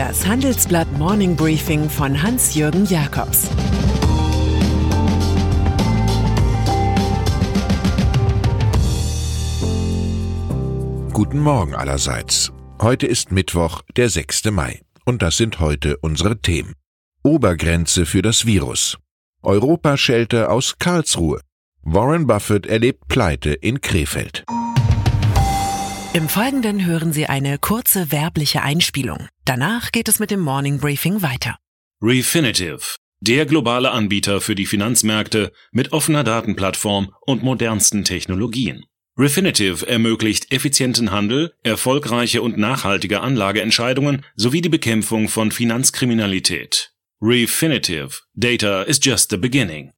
Das Handelsblatt Morning Briefing von Hans-Jürgen Jakobs Guten Morgen allerseits. Heute ist Mittwoch, der 6. Mai. Und das sind heute unsere Themen. Obergrenze für das Virus. Europa-Schelte aus Karlsruhe. Warren Buffett erlebt Pleite in Krefeld. Im Folgenden hören Sie eine kurze werbliche Einspielung. Danach geht es mit dem Morning Briefing weiter. Refinitiv, der globale Anbieter für die Finanzmärkte mit offener Datenplattform und modernsten Technologien. Refinitiv ermöglicht effizienten Handel, erfolgreiche und nachhaltige Anlageentscheidungen sowie die Bekämpfung von Finanzkriminalität. Refinitiv, Data is just the beginning.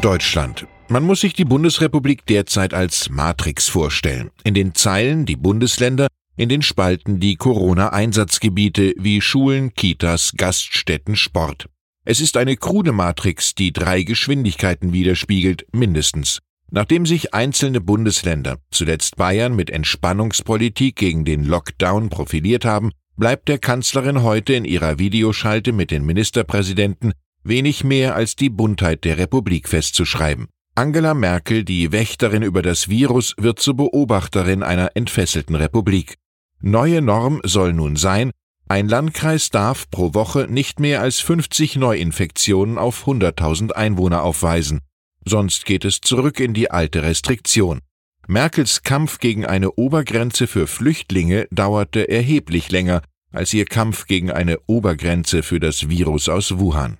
Deutschland. Man muss sich die Bundesrepublik derzeit als Matrix vorstellen. In den Zeilen die Bundesländer, in den Spalten die Corona-Einsatzgebiete wie Schulen, Kitas, Gaststätten, Sport. Es ist eine krude Matrix, die drei Geschwindigkeiten widerspiegelt, mindestens. Nachdem sich einzelne Bundesländer, zuletzt Bayern, mit Entspannungspolitik gegen den Lockdown profiliert haben, bleibt der Kanzlerin heute in ihrer Videoschalte mit den Ministerpräsidenten wenig mehr als die Buntheit der Republik festzuschreiben. Angela Merkel, die Wächterin über das Virus, wird zur Beobachterin einer entfesselten Republik. Neue Norm soll nun sein, ein Landkreis darf pro Woche nicht mehr als 50 Neuinfektionen auf 100.000 Einwohner aufweisen. Sonst geht es zurück in die alte Restriktion. Merkels Kampf gegen eine Obergrenze für Flüchtlinge dauerte erheblich länger als ihr Kampf gegen eine Obergrenze für das Virus aus Wuhan.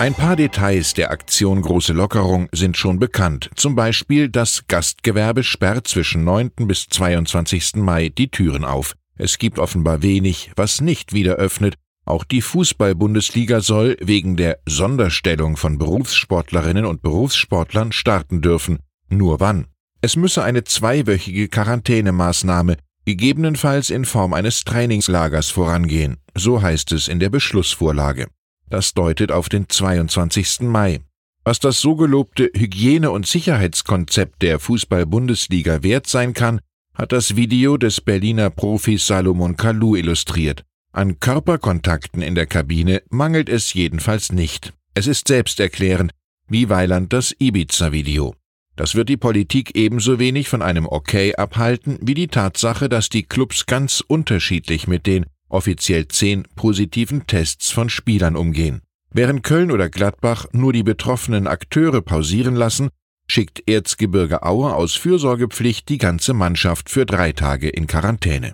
Ein paar Details der Aktion Große Lockerung sind schon bekannt. Zum Beispiel das Gastgewerbe sperrt zwischen 9. bis 22. Mai die Türen auf. Es gibt offenbar wenig, was nicht wieder öffnet. Auch die Fußball-Bundesliga soll wegen der Sonderstellung von Berufssportlerinnen und Berufssportlern starten dürfen. Nur wann? Es müsse eine zweiwöchige Quarantänemaßnahme, gegebenenfalls in Form eines Trainingslagers vorangehen. So heißt es in der Beschlussvorlage. Das deutet auf den 22. Mai. Was das so gelobte Hygiene- und Sicherheitskonzept der Fußball-Bundesliga wert sein kann, hat das Video des Berliner Profis Salomon Kalou illustriert. An Körperkontakten in der Kabine mangelt es jedenfalls nicht. Es ist selbsterklärend, wie Weiland das Ibiza-Video. Das wird die Politik ebenso wenig von einem Okay abhalten wie die Tatsache, dass die Clubs ganz unterschiedlich mit den offiziell zehn positiven Tests von Spielern umgehen. Während Köln oder Gladbach nur die betroffenen Akteure pausieren lassen, schickt Erzgebirge Aue aus Fürsorgepflicht die ganze Mannschaft für drei Tage in Quarantäne.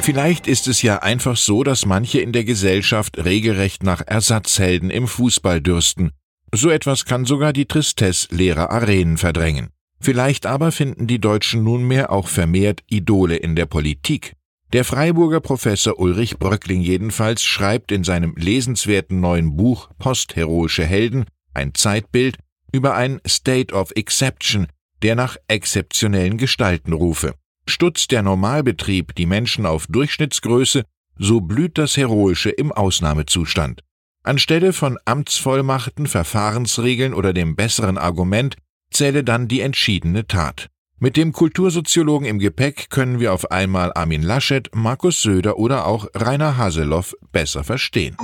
Vielleicht ist es ja einfach so, dass manche in der Gesellschaft regelrecht nach Ersatzhelden im Fußball dürsten. So etwas kann sogar die Tristesse leerer Arenen verdrängen. Vielleicht aber finden die Deutschen nunmehr auch vermehrt Idole in der Politik. Der Freiburger Professor Ulrich Bröckling jedenfalls schreibt in seinem lesenswerten neuen Buch Postheroische Helden ein Zeitbild über ein State of Exception, der nach exzeptionellen Gestalten rufe. Stutzt der Normalbetrieb die Menschen auf Durchschnittsgröße, so blüht das Heroische im Ausnahmezustand. Anstelle von Amtsvollmachten, Verfahrensregeln oder dem besseren Argument zähle dann die entschiedene Tat. Mit dem Kultursoziologen im Gepäck können wir auf einmal Armin Laschet, Markus Söder oder auch Rainer Haseloff besser verstehen.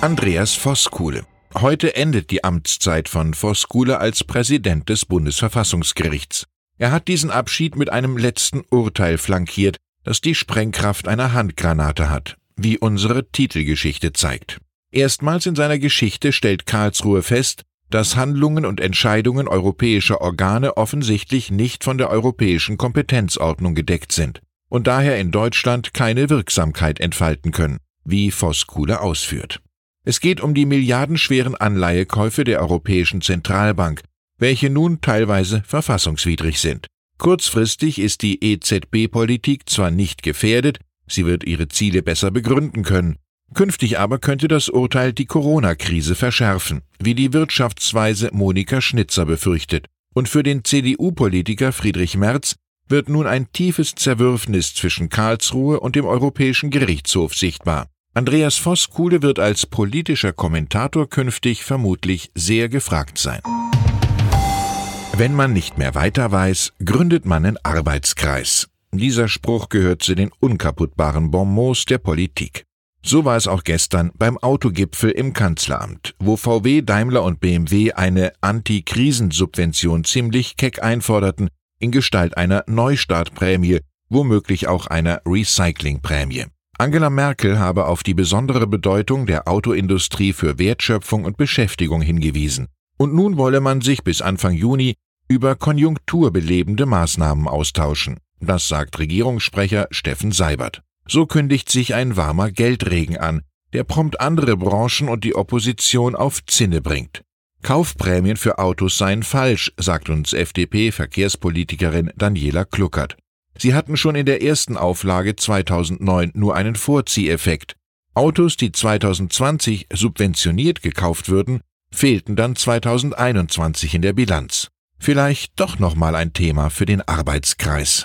Andreas Voskuhle. Heute endet die Amtszeit von Voskuhle als Präsident des Bundesverfassungsgerichts. Er hat diesen Abschied mit einem letzten Urteil flankiert, das die Sprengkraft einer Handgranate hat, wie unsere Titelgeschichte zeigt. Erstmals in seiner Geschichte stellt Karlsruhe fest, dass Handlungen und Entscheidungen europäischer Organe offensichtlich nicht von der europäischen Kompetenzordnung gedeckt sind und daher in Deutschland keine Wirksamkeit entfalten können, wie Voskuhle ausführt. Es geht um die milliardenschweren Anleihekäufe der Europäischen Zentralbank, welche nun teilweise verfassungswidrig sind. Kurzfristig ist die EZB-Politik zwar nicht gefährdet, sie wird ihre Ziele besser begründen können, Künftig aber könnte das Urteil die Corona-Krise verschärfen, wie die Wirtschaftsweise Monika Schnitzer befürchtet. Und für den CDU-Politiker Friedrich Merz wird nun ein tiefes Zerwürfnis zwischen Karlsruhe und dem Europäischen Gerichtshof sichtbar. Andreas Voskuhle wird als politischer Kommentator künftig vermutlich sehr gefragt sein. Wenn man nicht mehr weiter weiß, gründet man einen Arbeitskreis. Dieser Spruch gehört zu den unkaputtbaren Bonmots der Politik. So war es auch gestern beim Autogipfel im Kanzleramt, wo VW, Daimler und BMW eine Anti-Krisensubvention ziemlich keck einforderten, in Gestalt einer Neustartprämie, womöglich auch einer Recyclingprämie. Angela Merkel habe auf die besondere Bedeutung der Autoindustrie für Wertschöpfung und Beschäftigung hingewiesen. Und nun wolle man sich bis Anfang Juni über konjunkturbelebende Maßnahmen austauschen. Das sagt Regierungssprecher Steffen Seibert. So kündigt sich ein warmer Geldregen an, der prompt andere Branchen und die Opposition auf Zinne bringt. Kaufprämien für Autos seien falsch, sagt uns FDP-Verkehrspolitikerin Daniela Kluckert. Sie hatten schon in der ersten Auflage 2009 nur einen Vorzieheffekt. Autos, die 2020 subventioniert gekauft würden, fehlten dann 2021 in der Bilanz. Vielleicht doch nochmal ein Thema für den Arbeitskreis.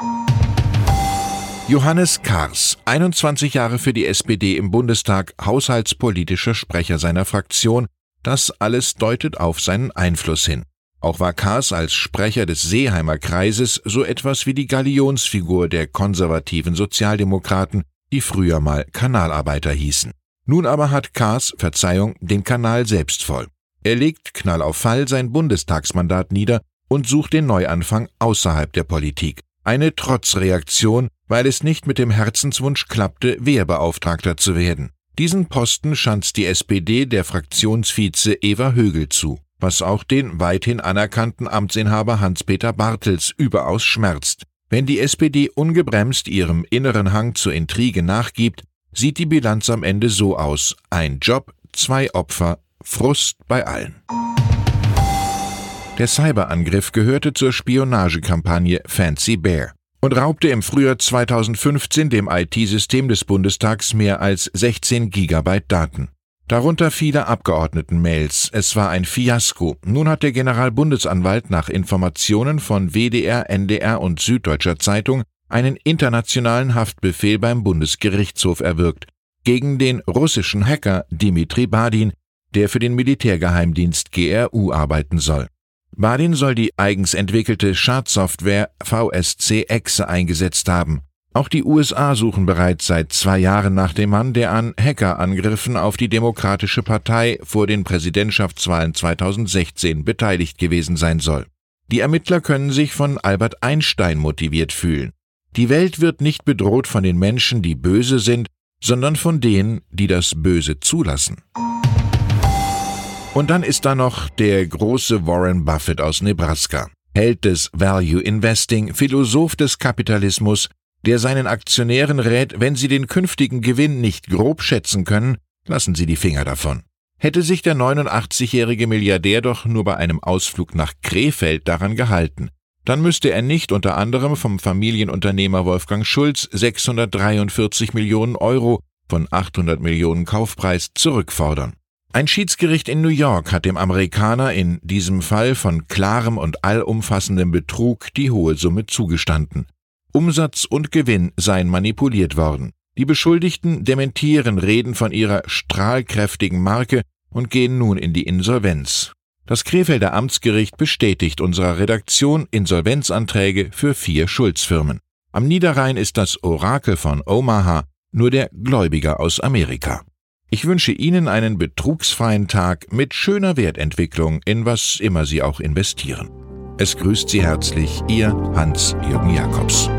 Johannes Kars, 21 Jahre für die SPD im Bundestag, haushaltspolitischer Sprecher seiner Fraktion, das alles deutet auf seinen Einfluss hin. Auch war Kars als Sprecher des Seeheimer Kreises so etwas wie die Galionsfigur der konservativen Sozialdemokraten, die früher mal Kanalarbeiter hießen. Nun aber hat Kars, Verzeihung, den Kanal selbst voll. Er legt knall auf Fall sein Bundestagsmandat nieder und sucht den Neuanfang außerhalb der Politik. Eine Trotzreaktion, weil es nicht mit dem Herzenswunsch klappte, Wehrbeauftragter zu werden. Diesen Posten schanzt die SPD der Fraktionsvize Eva Högel zu, was auch den weithin anerkannten Amtsinhaber Hans-Peter Bartels überaus schmerzt. Wenn die SPD ungebremst ihrem inneren Hang zur Intrige nachgibt, sieht die Bilanz am Ende so aus. Ein Job, zwei Opfer, Frust bei allen. Der Cyberangriff gehörte zur Spionagekampagne Fancy Bear und raubte im Frühjahr 2015 dem IT-System des Bundestags mehr als 16 Gigabyte Daten. Darunter viele Abgeordneten-Mails. Es war ein Fiasko. Nun hat der Generalbundesanwalt nach Informationen von WDR, NDR und Süddeutscher Zeitung einen internationalen Haftbefehl beim Bundesgerichtshof erwirkt gegen den russischen Hacker Dimitri Badin, der für den Militärgeheimdienst GRU arbeiten soll. Badin soll die eigens entwickelte Schadsoftware VSC Exe eingesetzt haben. Auch die USA suchen bereits seit zwei Jahren nach dem Mann, der an Hackerangriffen auf die Demokratische Partei vor den Präsidentschaftswahlen 2016 beteiligt gewesen sein soll. Die Ermittler können sich von Albert Einstein motiviert fühlen. Die Welt wird nicht bedroht von den Menschen, die böse sind, sondern von denen, die das Böse zulassen. Und dann ist da noch der große Warren Buffett aus Nebraska, Held des Value Investing, Philosoph des Kapitalismus, der seinen Aktionären rät, wenn sie den künftigen Gewinn nicht grob schätzen können, lassen sie die Finger davon. Hätte sich der 89-jährige Milliardär doch nur bei einem Ausflug nach Krefeld daran gehalten, dann müsste er nicht unter anderem vom Familienunternehmer Wolfgang Schulz 643 Millionen Euro von 800 Millionen Kaufpreis zurückfordern. Ein Schiedsgericht in New York hat dem Amerikaner in diesem Fall von klarem und allumfassendem Betrug die hohe Summe zugestanden. Umsatz und Gewinn seien manipuliert worden. Die Beschuldigten dementieren Reden von ihrer strahlkräftigen Marke und gehen nun in die Insolvenz. Das Krefelder Amtsgericht bestätigt unserer Redaktion Insolvenzanträge für vier Schulzfirmen. Am Niederrhein ist das Orakel von Omaha nur der Gläubiger aus Amerika. Ich wünsche Ihnen einen betrugsfreien Tag mit schöner Wertentwicklung in was immer Sie auch investieren. Es grüßt Sie herzlich Ihr Hans-Jürgen Jakobs.